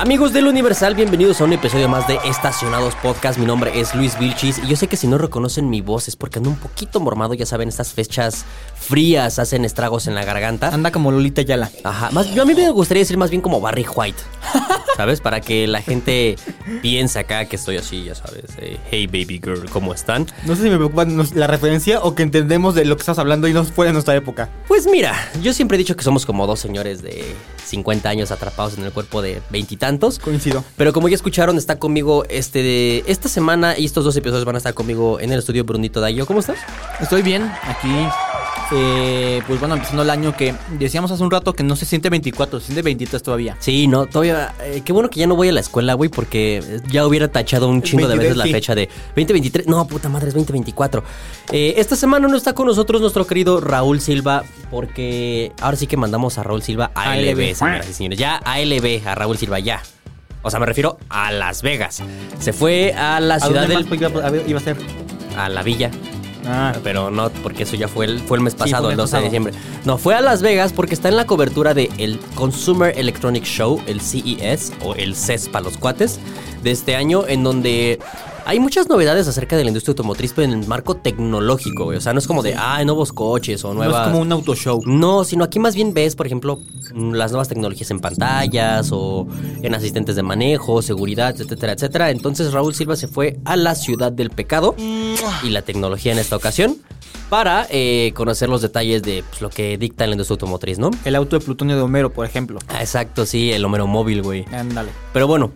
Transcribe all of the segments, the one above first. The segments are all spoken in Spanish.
Amigos del Universal, bienvenidos a un episodio más de Estacionados Podcast. Mi nombre es Luis Vilchis y yo sé que si no reconocen mi voz es porque ando un poquito mormado. Ya saben, estas fechas frías hacen estragos en la garganta. Anda como Lolita Yala. Ajá, más, yo a mí me gustaría decir más bien como Barry White, ¿sabes? Para que la gente piense acá que estoy así, ya sabes. eh, hey baby girl, ¿cómo están? No sé si me preocupa la referencia o que entendemos de lo que estás hablando y no fue de nuestra época. Pues mira, yo siempre he dicho que somos como dos señores de 50 años atrapados en el cuerpo de veintitantos. Coincido. Pero como ya escucharon, está conmigo este esta semana y estos dos episodios van a estar conmigo en el estudio Brunito Dayo. ¿Cómo estás? Estoy bien aquí. Eh, pues bueno, empezando el año que decíamos hace un rato que no se siente 24, se siente 23 todavía. Sí, no, todavía. eh, qué bueno que ya no voy a la escuela, güey, porque ya hubiera tachado un chingo de 23, veces la sí. fecha de 2023. No, puta madre, es 2024. Eh, esta semana no está con nosotros nuestro querido Raúl Silva, porque ahora sí que mandamos a Raúl Silva a ALB, señoras y señores. Ya a ALB, a Raúl Silva, ya. O sea, me refiero a Las Vegas. Se fue a la ¿A ciudad dónde del. iba a ser? a la villa. Ah, Pero no, porque eso ya fue el, fue el mes pasado, el el mes 12 de diciembre. No, fue a Las Vegas porque está en la cobertura de el Consumer Electronic Show, el CES, o el CES para los cuates, de este año, en donde hay muchas novedades acerca de la industria automotriz, pero en el marco tecnológico, güey. O sea, no es como de, ah, nuevos coches o no nuevas... es como un auto show. No, sino aquí más bien ves, por ejemplo, mm, las nuevas tecnologías en pantallas o en asistentes de manejo, seguridad, etcétera, etcétera. Entonces Raúl Silva se fue a la ciudad del pecado y la tecnología en esta ocasión para eh, conocer los detalles de pues, lo que dicta la industria automotriz, ¿no? El auto de plutonio de Homero, por ejemplo. Ah, exacto, sí, el Homero móvil, güey. Ándale. Pero bueno,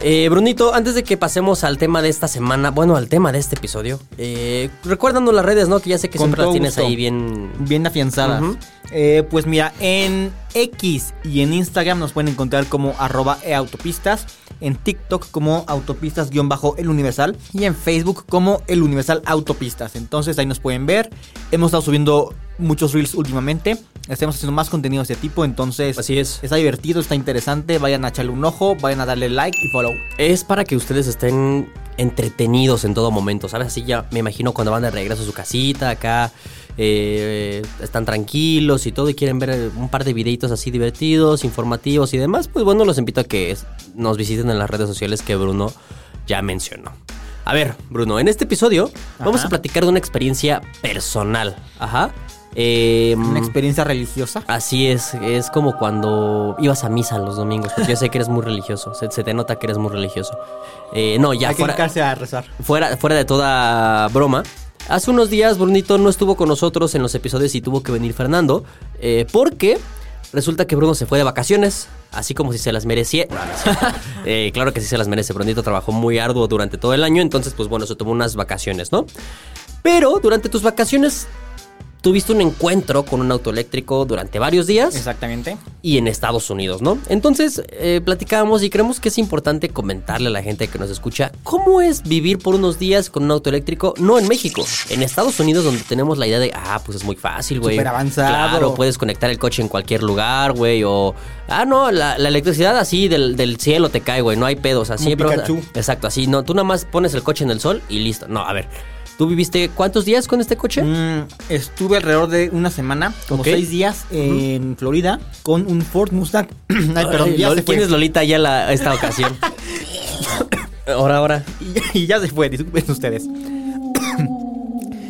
eh, Brunito, antes de que pasemos al tema de esta semana, bueno, al tema de este episodio, eh, recuérdanos las redes, ¿no? Que ya sé que Con siempre las tienes gusto. ahí bien... Bien afianzadas. Eh, pues mira, en X y en Instagram nos pueden encontrar como arroba eautopistas, en TikTok como autopistas-el universal y en Facebook como el universal autopistas. Entonces ahí nos pueden ver. Hemos estado subiendo muchos reels últimamente. Estamos haciendo más contenido de este tipo, entonces Así es. está divertido, está interesante. Vayan a echarle un ojo, vayan a darle like y follow. Es para que ustedes estén entretenidos en todo momento, ¿sabes? Así ya me imagino cuando van de regreso a su casita, acá eh, están tranquilos y todo y quieren ver un par de videitos así divertidos, informativos y demás, pues bueno, los invito a que nos visiten en las redes sociales que Bruno ya mencionó. A ver, Bruno, en este episodio vamos a platicar de una experiencia personal. Ajá. Eh, Una experiencia religiosa. Así es, es como cuando ibas a misa los domingos, porque yo sé que eres muy religioso, se, se te nota que eres muy religioso. Eh, no, ya Hay que fuera, dedicarse a rezar. fuera, fuera de toda broma. Hace unos días Brunito no estuvo con nosotros en los episodios y tuvo que venir Fernando, eh, porque resulta que Bruno se fue de vacaciones, así como si se las cierto. Eh, claro que sí se las merece, Brunito trabajó muy arduo durante todo el año, entonces pues bueno, se tomó unas vacaciones, ¿no? Pero durante tus vacaciones tuviste un encuentro con un auto eléctrico durante varios días Exactamente. y en Estados Unidos, ¿no? Entonces, eh, platicábamos y creemos que es importante comentarle a la gente que nos escucha cómo es vivir por unos días con un auto eléctrico, no en México, en Estados Unidos donde tenemos la idea de, ah, pues es muy fácil, güey. Súper avanzado. Claro, puedes conectar el coche en cualquier lugar, güey, o, ah, no, la, la electricidad así del, del cielo te cae, güey, no hay pedos, así. Como Pikachu. Exacto, así, no, tú nada más pones el coche en el sol y listo. No, a ver, ¿tú viviste cuántos días con este coche? Mm, estuve alrededor de una semana, como seis días en Florida con un Ford Mustang. Ay, perdón, Ay, ya Lol-. ¿Quién es Lolita ya la, esta ocasión? ahora, ahora. Y ya, y ya se fue, disculpen ustedes.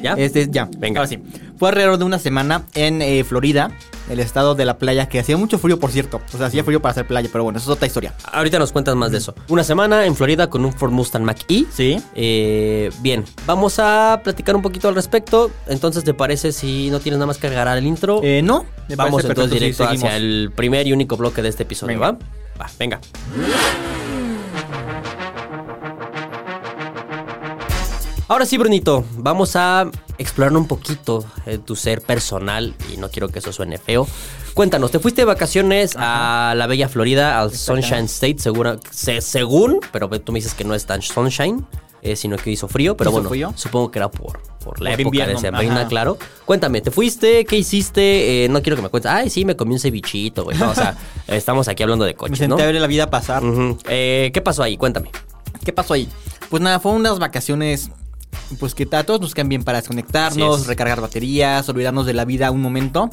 ¿Ya? Este, ya, Venga. Ahora sí. Fue alrededor de una semana en eh, Florida, el estado de la playa, que hacía mucho frío, por cierto. O sea, hacía frío para hacer playa, pero bueno, eso es otra historia. Ahorita nos cuentas más de eso. Una semana en Florida con un Ford Mustang Mach-E. Sí. Eh, bien, vamos a platicar un poquito al respecto. Entonces, ¿te parece si no tienes nada más que agregar al intro? Eh, no, me vamos entonces perfecto directo hacia el primer y único bloque de este episodio, Venga. ¿va? Va, venga. Ahora sí, Brunito, vamos a explorar un poquito eh, tu ser personal y no quiero que eso suene feo. Cuéntanos, te fuiste de vacaciones a la bella Florida, al Sunshine State, segura, se- según, pero tú me dices que no es tan sunshine, eh, sino que hizo frío, pero ¿Hizo bueno, frío? supongo que era por, por la Por época invierno, de sembrina, claro. Cuéntame, ¿te fuiste? ¿Qué hiciste? Eh, no quiero que me cuentes. Ay, sí, me comí un cevichito, güey. No, o sea, estamos aquí hablando de Me coches, senté ¿no? a ver la vida pasar. Eh, ¿Qué pasó ahí? Cuéntame. ¿Qué pasó ahí? Pues nada, fueron unas vacaciones pues que a todos nos quedan bien para desconectarnos, recargar baterías, olvidarnos de la vida un momento.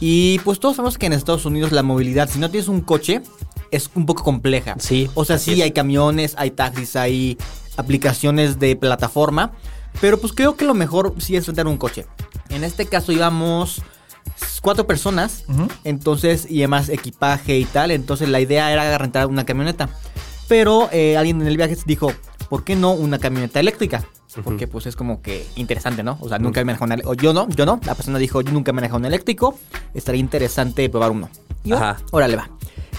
Y pues todos sabemos que en Estados Unidos la movilidad, si no tienes un coche, es un poco compleja. Sí, O sea, sí es. hay camiones, hay taxis, hay aplicaciones de plataforma. Pero pues creo que lo mejor sí es rentar un coche. En este caso íbamos cuatro personas. Entonces, y además equipaje y tal. Entonces la idea era rentar una camioneta. Pero eh, alguien en el viaje dijo, ¿por qué no una camioneta eléctrica? Porque pues es como que interesante, ¿no? O sea, nunca he manejado una... O yo no, yo no. La persona dijo, yo nunca he manejado un eléctrico. Estaría interesante probar uno. Y Ajá. órale va.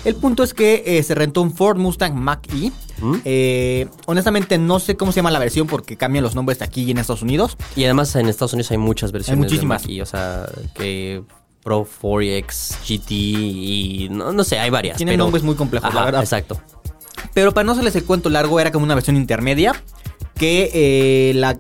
El punto es que eh, se rentó un Ford Mustang Mach-E. ¿Mm? Eh, honestamente no sé cómo se llama la versión porque cambian los nombres de aquí y en Estados Unidos. Y además en Estados Unidos hay muchas versiones. muchísimas. De Mach-E, o sea, que Pro 4X, GT y no, no sé, hay varias. Tienen pero- nombres muy complejos, la Ajá, verdad. Exacto. Pero para no hacerles el cuento largo, era como una versión intermedia. Que eh, la,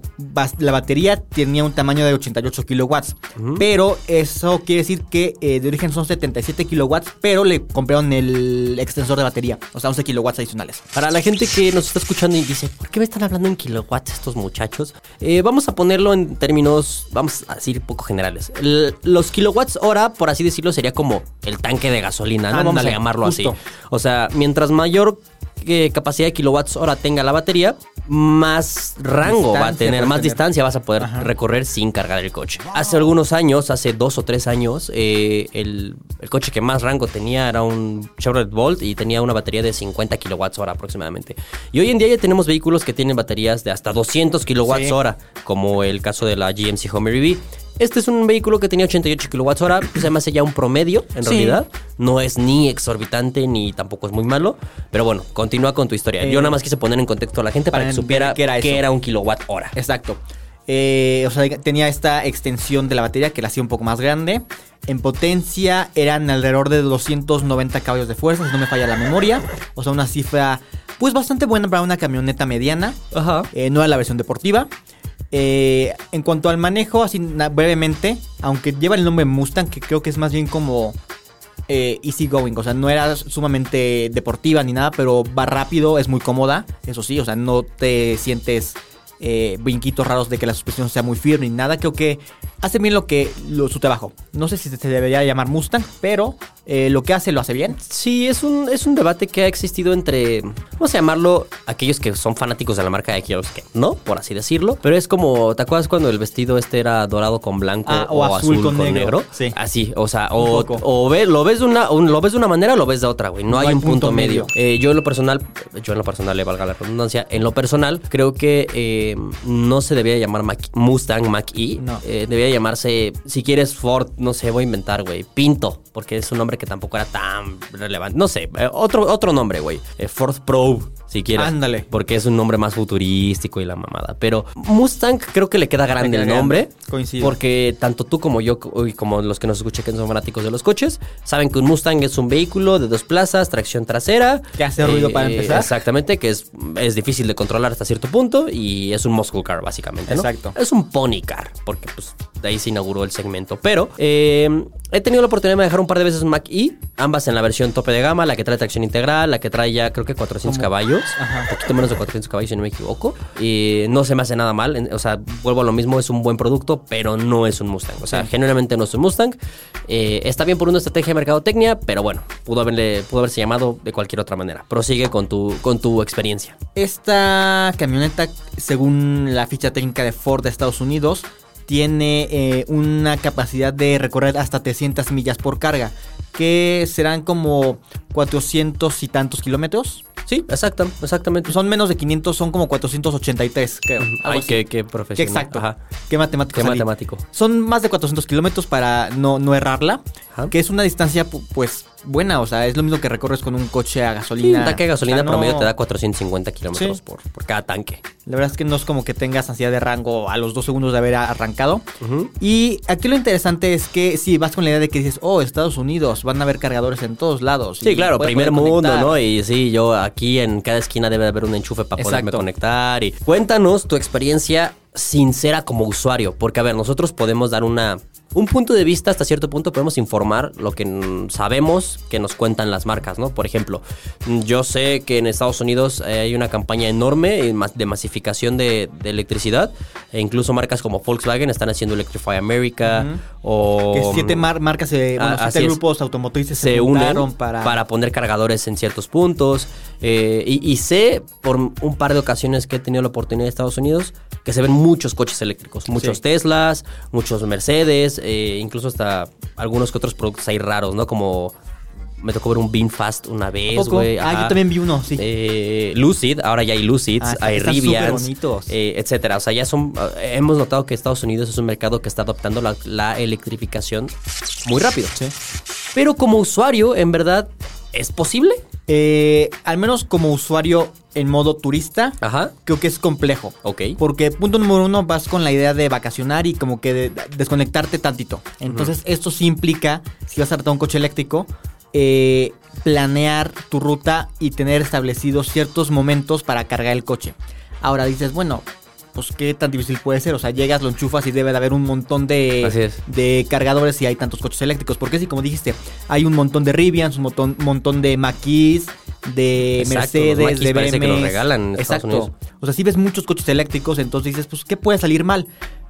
la batería tenía un tamaño de 88 kilowatts. Pero eso quiere decir que eh, de origen son 77 kilowatts. Pero le compraron el extensor de batería. O sea, 11 kilowatts adicionales. Para la gente que nos está escuchando y dice, ¿por qué me están hablando en kilowatts estos muchachos? Eh, vamos a ponerlo en términos, vamos a decir, poco generales. El- los kilowatts hora, por así decirlo, sería como el tanque de gasolina, ¿no? vamos a llamarlo justo. así. O sea, mientras mayor eh, capacidad de kilowatts hora tenga la batería, más rango va a tener, más tener. distancia vas a poder Ajá. recorrer sin cargar el coche. Hace algunos años, hace dos o tres años, eh, el, el coche que más rango tenía era un Chevrolet Bolt y tenía una batería de 50 kilowatts hora aproximadamente. Y hoy en día ya tenemos vehículos que tienen baterías de hasta 200 kilowatts Sí. hora, como el caso de la GMC Hummer EV. Este es un vehículo que tenía 88 kilowatts hora, pues además ya un promedio en Sí. realidad. No es ni exorbitante ni tampoco es muy malo. Pero bueno, continúa con tu historia. Eh, Yo nada más quise poner en contexto a la gente para, para que supiera qué era era un kilowatt hora. Exacto. Eh, o sea, tenía esta extensión de la batería que la hacía un poco más grande. En potencia eran alrededor de 290 caballos de fuerza, si no me falla la memoria. O sea, una cifra pues bastante buena para una camioneta mediana. Ajá. Eh, no era la versión deportiva. Eh, en cuanto al manejo, así brevemente, aunque lleva el nombre Mustang, que creo que es más bien como eh, easy going, o sea, no era sumamente deportiva ni nada, pero va rápido, es muy cómoda, eso sí, o sea, no te sientes eh, brinquitos raros de que la suspensión sea muy firme ni nada, creo que hace bien lo que lo, su trabajo. No sé si se debería llamar Mustang, pero eh, lo que hace lo hace bien. Sí, es un, es un debate que ha existido entre, vamos a llamarlo, aquellos que son fanáticos de la marca y aquellos que no, por así decirlo. Pero es como, ¿te acuerdas cuando el vestido este era dorado con blanco Ah, o, azul, con, negro? Sí. Así, o sea, o, o ve- lo, ves de una, un- lo ves de una manera o lo ves de otra, güey. No, hay, un punto, medio. Eh, yo en lo personal, yo en lo personal, le valga la redundancia, en lo personal, creo que eh, no se debía llamar Mustang Mach-E. No. Debería llamarse, si quieres, Ford, no sé, voy a inventar, güey, Pinto, porque es un nombre que tampoco era tan relevante. No sé, eh, otro, otro nombre, güey. Eh, Ford Pro, si quieres. Ándale. Porque es un nombre más futurístico y la mamada. Pero Mustang creo que le queda grande queda el grande. nombre. Coincido. Porque tanto tú como yo, y como los que nos escuchan que son fanáticos de los coches, saben que un Mustang es un vehículo de dos plazas, tracción trasera. Que hace ruido para empezar. Exactamente, que es, es difícil de controlar hasta cierto punto y es un muscle car, básicamente. ¿no? Exacto. Es un pony car, porque pues de ahí se inauguró el segmento. Pero eh, he tenido la oportunidad de manejar un par de veces un Mac E, ambas en la versión tope de gama, la que trae tracción integral, la que trae ya creo que 400 Como- caballos, Ajá. un poquito menos de 400 caballos si no me equivoco. Y no se me hace nada mal, en- o sea, vuelvo a lo mismo, es un buen producto, pero no es un Mustang. O sea, Sí. genuinamente no es un Mustang. Eh, está bien por una estrategia de mercadotecnia, pero bueno, pudo, haberle, pudo haberse llamado de cualquier otra manera. Prosigue con tu, con tu experiencia. Esta camioneta, según la ficha técnica de Ford de Estados Unidos, tiene eh, una capacidad de recorrer hasta 300 millas por carga, que serán como 400 y tantos kilómetros. Sí, exacto, exactamente. Son menos de 500, son como 483, creo. Ay, qué, qué Qué profesional. exacto. Ajá. Qué matemático. Qué matemático. Son más de 400 kilómetros para no, no errarla, Ajá. que es una distancia pu- pues buena, o sea, es lo mismo que recorres con un coche a Sí, gasolina. un tanque de gasolina O sea, no- promedio te da 450 kilómetros Sí. por, por cada tanque. La verdad es que no es como que tengas ansiedad de rango a los dos segundos de haber arrancado. Y aquí lo interesante es que si vas con la idea de que dices, oh, Estados Unidos, van a haber cargadores en todos lados. Sí, claro, primer mundo, conectar". ¿no? Y sí, yo aquí en cada esquina debe haber un enchufe para poderme Exacto. conectar. Y cuéntanos tu experiencia sincera como usuario, porque a ver, nosotros podemos dar una un punto de vista hasta cierto punto podemos informar lo que mm, sabemos que nos cuentan las marcas, ¿no? Por ejemplo, mm, yo sé que en Estados Unidos eh, hay una campaña enorme de masificación de, de electricidad e incluso marcas como Volkswagen están haciendo Electrify America o... Que siete mar- marcas, eh, bueno, siete es. grupos automotrices se, se unen para... para... poner cargadores en ciertos puntos. eh, y, y sé por un par de ocasiones que he tenido la oportunidad de Estados Unidos que se ven muchos coches eléctricos, muchos Sí. Teslas, muchos Mercedes, eh, incluso hasta algunos que otros productos ahí raros, ¿no? Como me tocó ver un Beanfast una vez, güey. Ah, yo también vi uno, sí. Eh, Lucid, ahora ya hay Lucids, Ah, hay Rivians, eh, etcétera. O sea, ya son. eh, hemos notado que Estados Unidos es un mercado que está adoptando la, la electrificación muy rápido. Sí. Pero como usuario, en verdad, ¿es posible? Eh, al menos como usuario en modo turista, Ajá. creo que es complejo. Ok. Porque punto número uno, vas con la idea de vacacionar y como que de- desconectarte tantito. Entonces, esto sí implica, si vas a tratar un coche eléctrico, eh, planear tu ruta y tener establecidos ciertos momentos para cargar el coche. Ahora dices, bueno, pues qué tan difícil puede ser. O sea, llegas, lo enchufas y debe de haber un montón de, de cargadores si hay tantos coches eléctricos. Porque si, como dijiste, hay un montón de Rivians, un montón, montón de Maquis, de Exacto, Mercedes, de parece que los regalan en Exacto. Unidos. O sea, si ves muchos coches eléctricos, entonces dices, pues, ¿qué puede salir mal?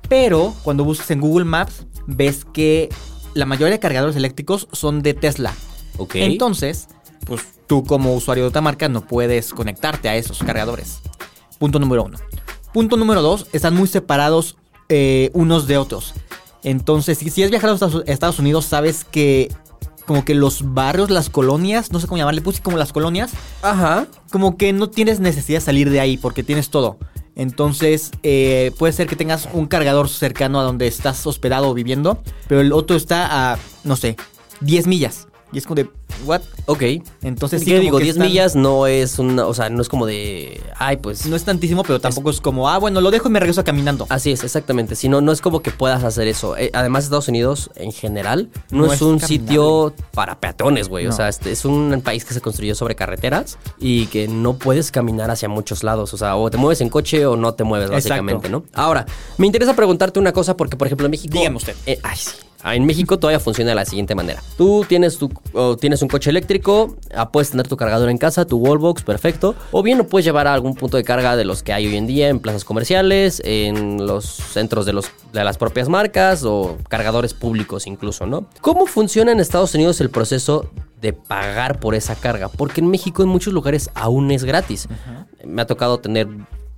Pero cuando buscas en Google Maps, ves que la mayoría de cargadores eléctricos son de Tesla. Ok. Entonces, pues tú como usuario de otra marca no puedes conectarte a esos cargadores. Punto número uno. Punto número dos, están muy separados eh, unos de otros. Entonces, si, si has viajado a Estados- Unidos, sabes que como que los barrios, las colonias, no sé cómo llamarle, puse como las colonias, Ajá. como que no tienes necesidad de salir de ahí porque tienes todo. Entonces, eh, puede ser que tengas un cargador cercano a donde estás hospedado o viviendo, pero el otro está a, no sé, 10 millas. Y es como de, ¿what? Ok. Entonces, sí, ¿Qué digo? que 10 están- millas no es una. O sea, no es como de. Ay, pues. No es tantísimo, pero tampoco es, como, ah, bueno, lo dejo y me regreso caminando. Así es, exactamente. Si no, no es como que puedas hacer eso. Eh, además, Estados Unidos, en general, no, No es es un caminable. sitio para peatones, güey. O sea, este es un país que se construyó sobre carreteras y que no puedes caminar hacia muchos lados. O sea, o te mueves en coche o no te mueves, Exacto. básicamente, ¿no? Ahora, me interesa preguntarte una cosa porque, por ejemplo, en México. Dígame usted. Eh, ay, sí. Ah, En México todavía funciona de la siguiente manera. Tú tienes, tu, tienes un coche eléctrico, ah, puedes tener tu cargador en casa, tu wallbox, perfecto. O bien lo puedes llevar a algún punto de carga de los que hay hoy en día en plazas comerciales, en los centros de, los, de las propias marcas o cargadores públicos incluso, ¿no? ¿Cómo funciona en Estados Unidos el proceso de pagar por esa carga? Porque en México en muchos lugares aún es gratis. Me ha tocado tener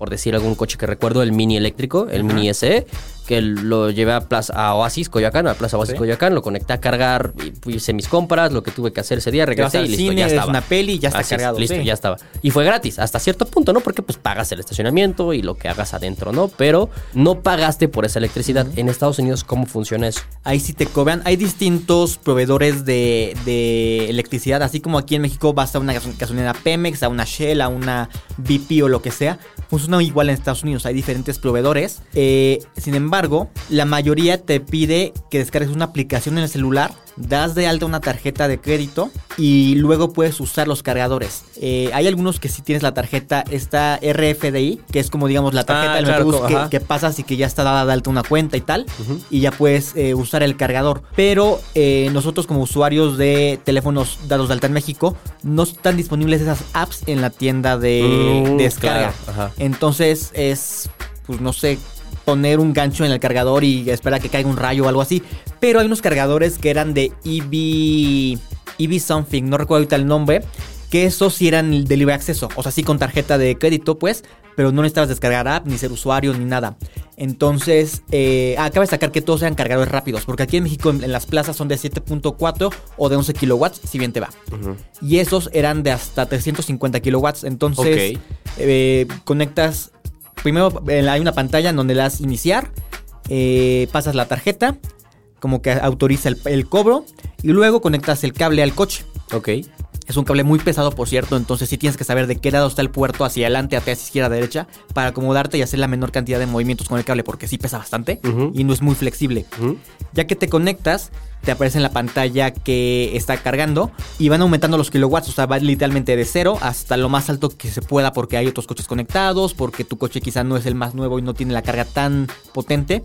por decir algún coche que recuerdo, el Mini eléctrico, el Mini SE, que lo llevé a, Plaza, a Oasis Coyoacán, a Plaza Oasis Sí. Coyoacán, lo conecté a cargar, y hice mis compras, lo que tuve que hacer ese día, regresé al y listo, cine, ya estaba. una peli y ya está Así es, cargado, listo, sí. ya estaba. Y fue gratis, hasta cierto punto, ¿no? Porque pues pagas el estacionamiento y lo que hagas adentro, ¿no? Pero no pagaste por esa electricidad. En Estados Unidos, ¿cómo funciona eso? Ahí sí te cobran. Hay distintos proveedores de, de electricidad, así como aquí en México vas a una gaso- gasolinera Pemex, a una Shell, a una BP o lo que sea. Funciona igual en Estados Unidos, hay diferentes proveedores. Eh, sin embargo, la mayoría te pide que descargues una aplicación en el celular, das de alta una tarjeta de crédito y luego puedes usar los cargadores. Eh, hay algunos que sí tienes la tarjeta, esta RFDI, que es como digamos la tarjeta Ah, del claro, Metrobús que, que pasas y que ya está dada de alta una cuenta y tal, y ya puedes eh, usar el cargador. Pero eh, nosotros como usuarios de teléfonos dados de alta en México, no están disponibles esas apps en la tienda de, Mm, de descarga. claro. Entonces es, pues no sé, poner un gancho en el cargador y esperar a que caiga un rayo o algo así. Pero hay unos cargadores que eran de EV, EV Something, no recuerdo ahorita el nombre, que esos sí eran de libre acceso, o sea, sí con tarjeta de crédito, pues, pero no necesitabas descargar app, ni ser usuario, ni nada. Entonces, eh, acaba de sacar que todos eran cargadores rápidos, porque aquí en México en, en las plazas son de 7.4 o de 11 kilowatts, si bien te va. Y esos eran de hasta 350 kilowatts, entonces eh, conectas, primero eh, hay una pantalla en donde le das iniciar, eh, pasas la tarjeta, como que autoriza el, el cobro, y luego conectas el cable al coche. Ok. Es un cable muy pesado, por cierto, entonces sí tienes que saber de qué lado está el puerto, hacia adelante, hacia izquierda, derecha, para acomodarte y hacer la menor cantidad de movimientos con el cable, porque sí pesa bastante y no es muy flexible. Ya que te conectas, te aparece en la pantalla que está cargando y van aumentando los kilowatts, o sea, va literalmente de cero hasta lo más alto que se pueda porque hay otros coches conectados, porque tu coche quizá no es el más nuevo y no tiene la carga tan potente.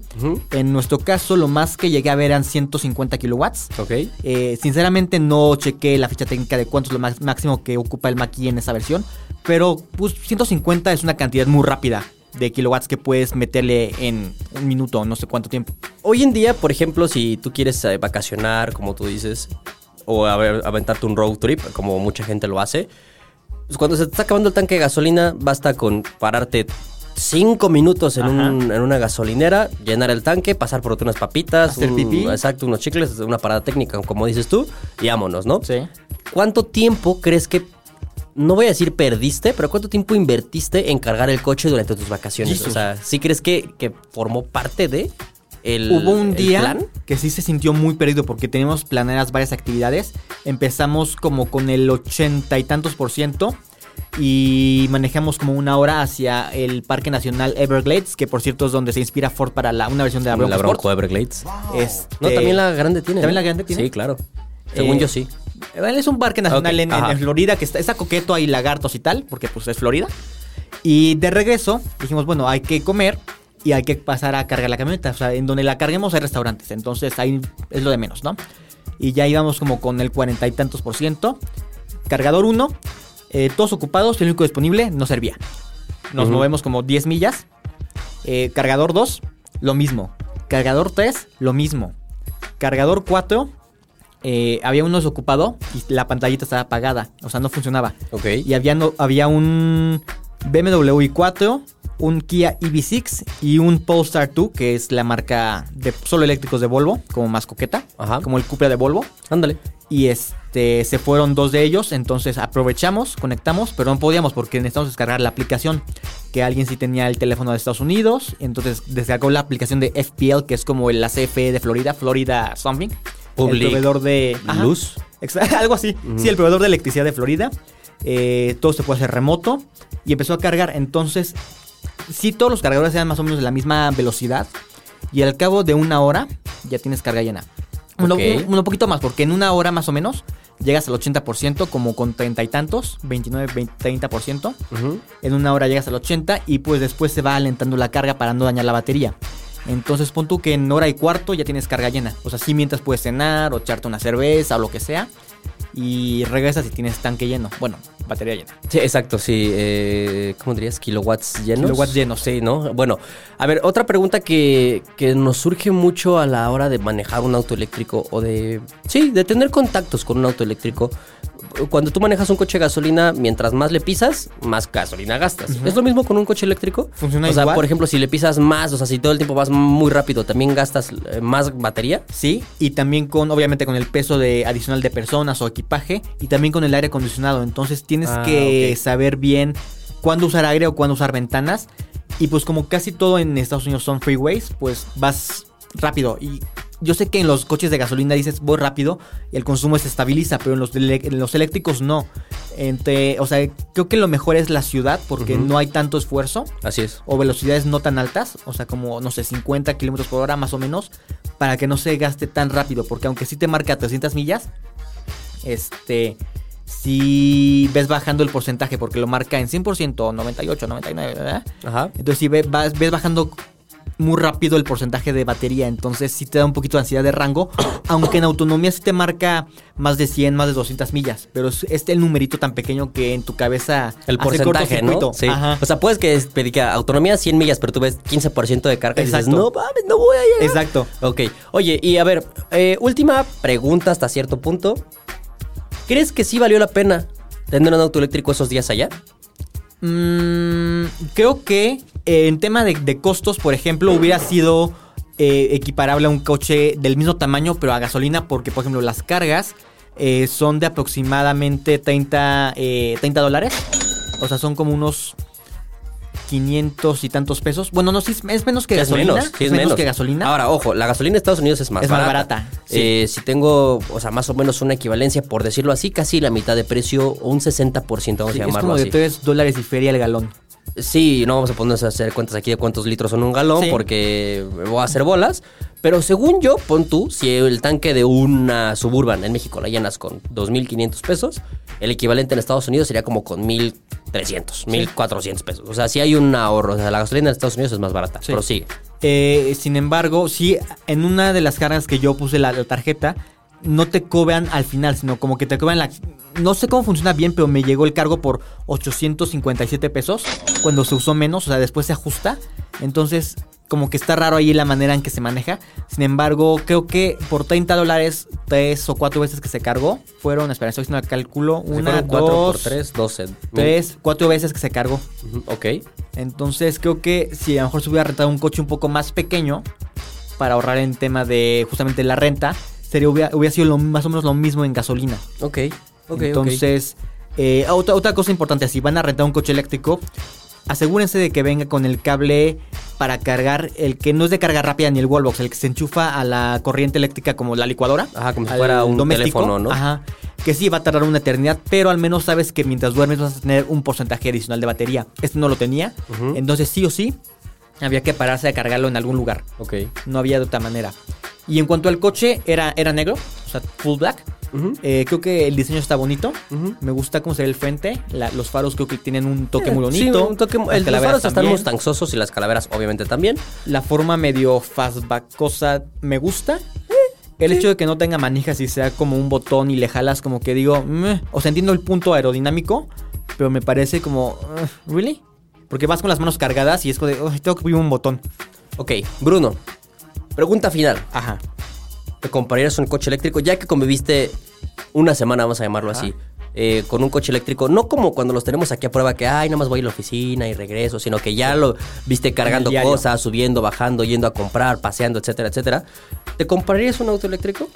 En nuestro caso, lo más que llegué a ver eran 150 kilowatts. Ok. Eh, sinceramente no chequé la ficha técnica de cuánto es lo máximo que ocupa el Maki en esa versión, pero pues 150 es una cantidad muy rápida de kilowatts que puedes meterle en un minuto, no sé cuánto tiempo. Hoy en día, por ejemplo, si tú quieres eh, vacacionar, como tú dices, o a ver, aventarte un road trip, como mucha gente lo hace, pues cuando se te está acabando el tanque de gasolina, basta con pararte cinco minutos en, un- en una gasolinera, llenar el tanque, pasar por unas papitas, Hacer un- pipí. exacto, unos chicles, una parada técnica, como dices tú, y vámonos, ¿no? Sí. ¿Cuánto tiempo crees que, no voy a decir perdiste, pero cuánto tiempo invertiste en cargar el coche durante tus vacaciones? Jesus. O sea, ¿sí crees que, que formó parte de el Hubo un el día plan? que sí se sintió muy perdido porque teníamos planeadas varias actividades. Empezamos como con el ochenta y tantos por ciento y manejamos como una hora hacia el Parque Nacional Everglades, que por cierto es donde se inspira Ford para la, una versión de la Bronco, la Bronco. Everglades. Este, No, también la grande tiene. ¿También ¿no? la grande tiene? Sí, claro. Según Eh, yo sí. Es un parque nacional en, Florida que está, está coqueto, hay lagartos y tal, porque pues es Florida. Y de regreso dijimos, bueno, hay que comer y hay que pasar a cargar la camioneta. O sea, en donde la carguemos hay restaurantes, entonces ahí es lo de menos, ¿no? Y ya íbamos como con el cuarenta y tantos por ciento. Cargador 1, todos ocupados, el único disponible no servía. Nos movemos como 10 millas. Eh, cargador 2, lo mismo. Cargador 3, lo mismo. Cargador 4, eh, había uno desocupado y la pantallita estaba apagada. O sea, no funcionaba. Ok. Y había, no- había un BMW i4, un Kia EV6 y un Polestar 2, que es la marca de solo eléctricos de Volvo, como más coqueta, Ajá. como el Cupra de Volvo. Ándale. Y este se fueron dos de ellos, entonces aprovechamos, conectamos, pero no podíamos porque necesitamos descargar la aplicación. Que alguien sí tenía el teléfono de Estados Unidos, entonces descargó la aplicación de FPL, que es como la CFE de Florida, Florida Something. Public el proveedor de Ajá. Luz. Algo así. Sí, el proveedor de electricidad de Florida. Eh, todo se puede hacer remoto. Y empezó a cargar. Entonces, sí, todos los cargadores eran más o menos de la misma velocidad. Y al cabo de una hora, ya tienes carga llena. Uno, Ok. un, un poquito más, porque en una hora más o menos llegas al 80%, como con treinta y tantos, 29, 20, 30%. Ujú. En una hora llegas al 80 y pues después se va alentando la carga para no dañar la batería. Entonces pon tú que en hora y cuarto ya tienes carga llena. O sea, sí mientras puedes cenar o echarte una cerveza o lo que sea. Y regresas y tienes tanque lleno. Bueno, batería llena. Sí, exacto, sí. eh, ¿Cómo dirías? ¿Kilowatts llenos? Kilowatts llenos. Sí, ¿no? Bueno, a ver, otra pregunta que, que nos surge mucho a la hora de manejar un auto eléctrico o de... Sí, de tener contactos con un auto eléctrico. Cuando tú manejas un coche de gasolina, mientras más le pisas, más gasolina gastas. ¿Es lo mismo con un coche eléctrico? Funciona O sea, igual. por ejemplo, si le pisas más, o sea, si todo el tiempo vas muy rápido, ¿también gastas eh, más batería? Sí, y también con, obviamente, con el peso de adicional de personas o equipaje. Y también con el aire acondicionado. Entonces tienes Ah, que saber bien cuándo usar aire o cuándo usar ventanas. Y pues como casi todo en Estados Unidos son freeways, pues vas rápido. Y yo sé que en los coches de gasolina dices voy rápido y el consumo se estabiliza, pero en los, ele- en los eléctricos no. Entre, o sea, creo que lo mejor es la ciudad porque no hay tanto esfuerzo Así es. o velocidades no tan altas, o sea, como, no sé, 50 kilómetros por hora más o menos, para que no se gaste tan rápido, porque aunque sí te marca 300 millas, este, si ves bajando el porcentaje, porque lo marca en 100%, 98, 99, ¿verdad? Ajá. Entonces, si ves, ves bajando muy rápido el porcentaje de batería, entonces sí te da un poquito de ansiedad de rango, aunque en autonomía sí te marca más de 100, más de 200 millas, pero es este el numerito tan pequeño que en tu cabeza El porcentaje, ¿no? Sí. Ajá. O sea, puedes que pedir que autonomía 100 millas, pero tú ves 15% de carga y dices, no mames, no voy a llegar. Exacto. Ok. Oye, y a ver, eh, última pregunta hasta cierto punto. ¿Crees que sí valió la pena tener un auto eléctrico esos días allá? Mm, creo que eh, en tema de, costos, por ejemplo, hubiera sido eh, equiparable a un coche del mismo tamaño, pero a gasolina, porque, por ejemplo, las cargas eh, son de aproximadamente 30, eh, 30 dólares. O sea, son como unos 500 y tantos pesos. Bueno, no, sí, es, es menos que Sí, gasolina. Es menos, sí, es menos. que gasolina. Ahora, ojo, la gasolina en Estados Unidos es más Es más barata. barata, sí. Eh, si tengo, o sea, más o menos una equivalencia, por decirlo así, casi la mitad de precio un 60%, vamos a es llamarlo como de así. 3 dólares y feria el galón. Sí, no vamos a ponernos a hacer cuentas aquí de cuántos litros son un galón Sí. porque voy a hacer bolas. Pero según yo, pon tú, si el tanque de una Suburban en México la llenas con 2.500 pesos, el equivalente en Estados Unidos sería como con 1.300, 1.400 pesos. O sea, sí hay un ahorro. O sea, la gasolina en Estados Unidos es más barata. Sí. Pero sigue. Eh, sin embargo, sí, en una de las cargas que yo puse la, la tarjeta, no te cobran al final, sino como que te cobran la... No sé cómo funciona bien, pero me llegó el cargo por 857 pesos cuando se usó menos, o sea, después se ajusta. Entonces, como que está raro ahí la manera en que se maneja. Sin embargo, creo que por 30 dólares, tres o cuatro veces que se cargó, fueron, espera, estoy haciendo el cálculo, una, fueron cuatro dos, por tres, 12. tres, cuatro veces que se cargó. Ok. Entonces creo que si a lo mejor se hubiera rentado un coche un poco más pequeño para ahorrar en tema de justamente la renta, sería hubiera, hubiera sido lo- más o menos lo mismo en gasolina. Ok. Ok. Entonces, eh, otra, otra cosa importante, si van a rentar un coche eléctrico, asegúrense de que venga con el cable para cargar, el que no es de carga rápida ni el wallbox, el que se enchufa a la corriente eléctrica como la licuadora. Ajá, como si fuera un teléfono, ¿no? Ajá. Que sí va a tardar una eternidad, pero al menos sabes que mientras duermes vas a tener un porcentaje adicional de batería. Este no lo tenía. Entonces sí o sí había que pararse a cargarlo en algún lugar. Ok. No había de otra manera. Y en cuanto al coche, era, era negro, o sea, full black. Eh, creo que el diseño está bonito. Me gusta cómo se ve el frente. La- los faros creo que tienen un toque muy Sí, bonito. un toque, Las el, los faros están también. mustangzosos y las calaveras obviamente también. La forma medio fastbackosa me gusta. El hecho de que no tenga manijas y sea como un botón y le jalas como que digo, "Meh". o sea, entiendo el punto aerodinámico, pero me parece como, "Ugh, ¿really? Porque vas con las manos cargadas y es como de, "Uy, tengo que poner un botón. Ok, Bruno. Pregunta final. Ajá. ¿Te comprarías un coche eléctrico ya que conviviste una semana, vamos a llamarlo así, eh, con un coche eléctrico? No como cuando los tenemos aquí a prueba que, ay, nada más voy a la oficina y regreso, sino que ya lo viste cargando cosas, subiendo, bajando, yendo a comprar, paseando, etcétera, etcétera. ¿Te comprarías un auto eléctrico?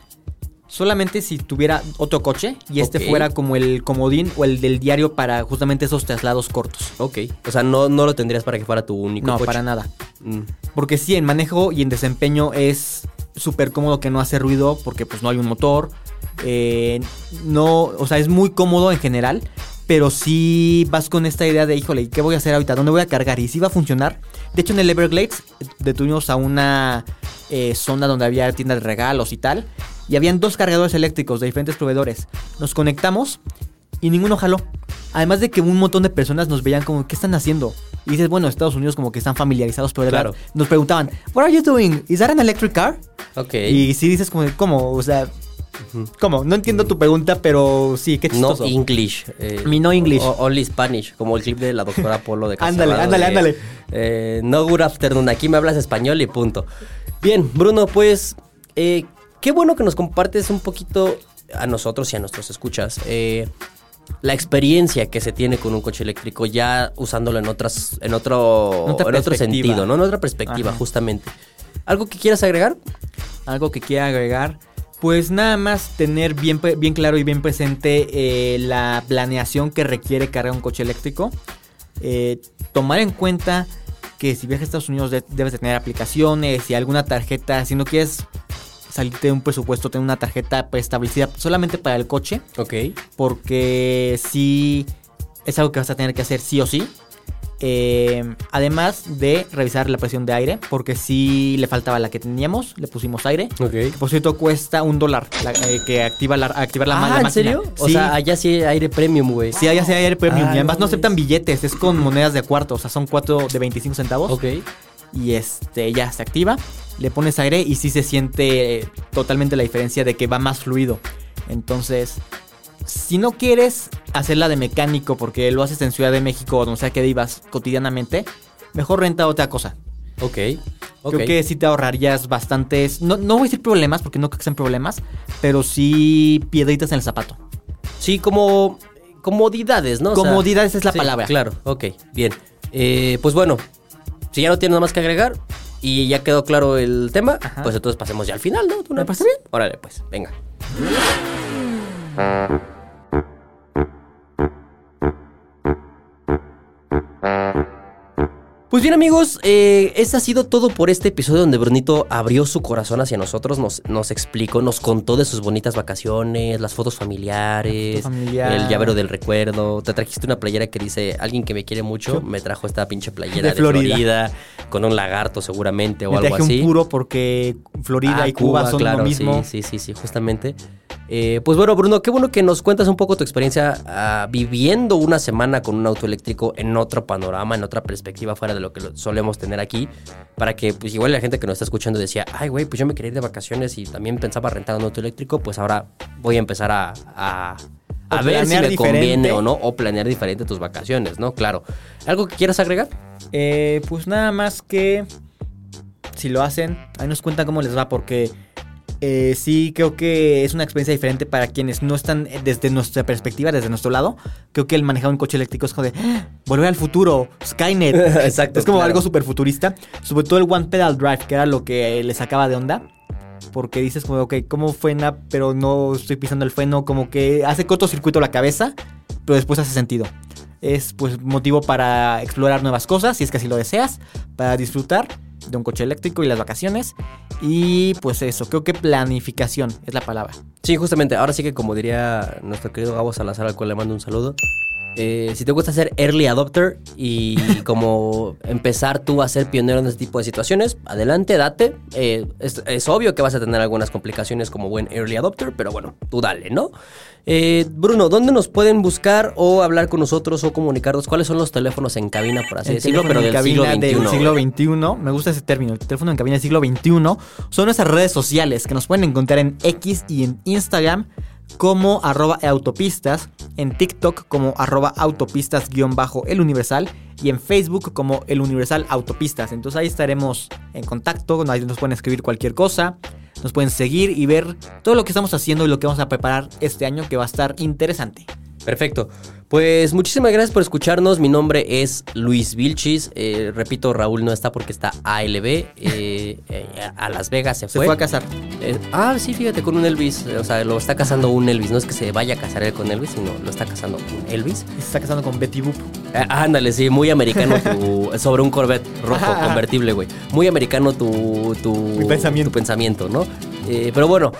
Solamente si tuviera otro coche y este fuera como el comodín o el del diario para justamente esos traslados cortos. Ok. O sea, no, no lo tendrías para que fuera tu único No, coche. para nada. Mm, Porque sí, en manejo y en desempeño es súper cómodo que no hace ruido porque pues no hay un motor. Eh, no, o sea, es muy cómodo en general. Pero sí vas con esta idea de, híjole, ¿qué voy a hacer ahorita? ¿Dónde voy a cargar? Y sí va a funcionar. De hecho, en el Everglades detuvimos a una eh, zona donde había tiendas de regalos y tal. Y habían dos cargadores eléctricos de diferentes proveedores. Nos conectamos y ninguno jaló. Además de que un montón de personas nos veían como, ¿qué están haciendo? Y dices, bueno, Estados Unidos como que están familiarizados, pero Claro. verdad, nos preguntaban, What are you doing? Is that an electric car? ok. Y sí dices como, ¿cómo? O sea, ¿cómo? No entiendo tu pregunta, pero sí, qué no chistoso. English. eh, Mi no English. o- Only Spanish, como el clip de la doctora Polo de Ándale, ándale, ándale. eh, no good afternoon, aquí me hablas español y punto. Bien, Bruno, pues eh, qué bueno que nos compartes un poquito a nosotros y a nuestros escuchas eh, la experiencia que se tiene con un coche eléctrico ya usándolo en otras en otro En otro sentido, ¿no? En otra perspectiva, Ajá. justamente. ¿Algo que quieras agregar? Algo que quiera agregar. Pues nada más tener bien, bien claro y bien presente eh, la planeación que requiere cargar un coche eléctrico. Eh, tomar en cuenta que si viajas a Estados Unidos de- debes de tener aplicaciones y alguna tarjeta. Si no quieres salirte de un presupuesto, tener una tarjeta preestablecida solamente para el coche. Ok. Porque sí es algo que vas a tener que hacer sí o sí. Eh, además de revisar la presión de aire, porque sí le faltaba la que teníamos, le pusimos aire. Ok. Que por cierto cuesta un dólar la- eh, que activa la, activar la, ma- la ah, ¿en máquina. serio? O sea, allá sí hay aire premium, güey. sí, allá sí hay aire premium. Ah, y además no no aceptan billetes, es con monedas de cuarto. O sea, son cuatro de 25 centavos. Ok. Y este ya se activa. Le pones aire y sí se siente eh, totalmente la diferencia de que va más fluido. Entonces, si no quieres hacerla de mecánico porque lo haces en Ciudad de México o donde sea que vivas cotidianamente, mejor renta otra cosa. Ok. Creo que sí te ahorrarías bastantes. No, no voy a decir problemas porque no creo que sean problemas, pero sí piedritas en el zapato. Sí, como comodidades, ¿no? O sea, Comodidades es la sí, palabra. Claro, ok, bien. Eh, pues bueno, si ya no tienes nada más que agregar y ya quedó claro el tema, Ajá. pues entonces pasemos ya al final, ¿no? ¿Tú Me parece bien. Órale, pues, venga. Pues bien amigos, eh, este ha sido todo por este episodio donde Brunito abrió su corazón hacia nosotros, nos, nos explicó, nos contó de sus bonitas vacaciones, las fotos familiares, La foto familiar. el llavero del recuerdo. Te trajiste una playera que dice, alguien que me quiere mucho, me trajo esta pinche playera de, De Florida. Florida. con un lagarto seguramente o Me algo así. un puro porque Florida Ah, y Cuba, son claro, lo mismo. Sí, sí, sí, sí, justamente. Eh, pues bueno, Bruno, qué bueno que nos cuentas un poco tu experiencia ah, viviendo una semana con un auto eléctrico en otro panorama, en otra perspectiva fuera de lo que solemos tener aquí, para que pues igual la gente que nos está escuchando decía, ay güey, pues yo me quería ir de vacaciones y también pensaba rentar un auto eléctrico, pues ahora voy a empezar a... a ver si me diferente. conviene o no, o planear diferente tus vacaciones, ¿no? Claro. ¿Algo que quieras agregar? Eh, pues nada más que si lo hacen, ahí nos cuentan cómo les va, porque eh, sí creo que es una experiencia diferente para quienes no están eh, desde nuestra perspectiva, desde nuestro lado. Creo que el manejar un coche eléctrico es como de "Ah, volver al futuro, Skynet. Exacto, Es como claro. algo súper futurista. Sobre todo el One Pedal Drive, que era lo que le sacaba de onda. Porque dices como, ok, ¿cómo frena? Pero no estoy pisando el freno. Como que hace cortocircuito la cabeza, pero después hace sentido. Es pues motivo para explorar nuevas cosas, si es que así lo deseas, para disfrutar de un coche eléctrico y las vacaciones. Y pues eso, creo que planificación es la palabra. Sí, justamente. Ahora sí que como diría nuestro querido Gabo Salazar, al cual le mando un saludo. Eh, si te gusta ser early adopter y como empezar tú a ser pionero en este tipo de situaciones, adelante, date. Eh, es, es obvio que vas a tener algunas complicaciones como buen early adopter, pero bueno, tú dale, ¿no? Eh, Bruno, ¿dónde nos pueden buscar o hablar con nosotros o comunicarnos? ¿Cuáles son los teléfonos en cabina, por así El decirlo, pero del siglo cabina XXI? del siglo XXI. Me gusta ese término, el teléfono en cabina del siglo XXI. Son nuestras redes sociales que nos pueden encontrar en X y en Instagram como arroba autopistas, en TikTok como arroba autopistas guion bajo el universal y en Facebook como el universal autopistas. Entonces ahí estaremos en contacto, nos pueden escribir cualquier cosa, nos pueden seguir y ver todo lo que estamos haciendo y lo que vamos a preparar este año que va a estar interesante. Perfecto. Pues muchísimas gracias por escucharnos. Mi nombre es Luis Vilchis. Eh, repito, Raúl no está porque está ALB. eh, eh, a Las Vegas se Se fue. fue a casar. Eh, ah, sí, fíjate, con un Elvis. O sea, lo está casando un Elvis. No es que se vaya a casar él con Elvis, sino lo está casando un Elvis. Y se está casando con Betty Boop. Eh, ándale, sí, muy americano tu. sobre un Corvette rojo Ajá. convertible, güey. Muy americano tu. tu Mi pensamiento. Tu pensamiento, ¿no? Eh, pero bueno.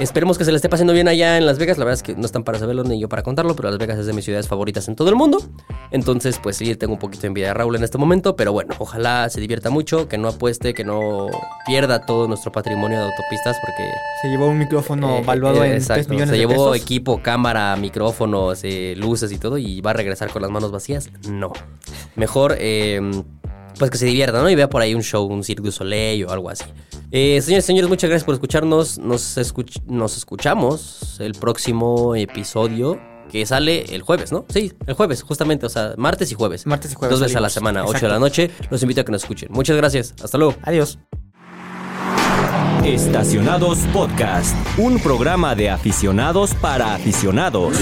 Esperemos que se le esté pasando bien allá en Las Vegas. La verdad es que no están para saberlo ni yo para contarlo, pero Las Vegas es de mis ciudades favoritas en todo el mundo. Entonces, pues sí, tengo un poquito de envidia de Raúl en este momento, pero bueno, ojalá se divierta mucho, que no apueste, que no pierda todo nuestro patrimonio de autopistas, porque Se llevó un micrófono eh, valuado eh, en exacto, 3 millones se de llevó pesos. equipo, cámara, micrófonos, eh, luces y todo, y va a regresar con las manos vacías. No. Mejor, eh, pues que se divierta, ¿no? Y vea por ahí un show, un Cirque du Soleil o algo así. Eh, señores, señores, muchas gracias por escucharnos. Nos, escuch- nos escuchamos el próximo episodio que sale el jueves, ¿no? Sí, el jueves, justamente, o sea, martes y jueves. Martes y jueves Dos veces a la semana, 8 de Exacto. la noche. Los invito a que nos escuchen. Muchas gracias. Hasta luego. Adiós. Estacionados Podcast, un programa de aficionados para aficionados.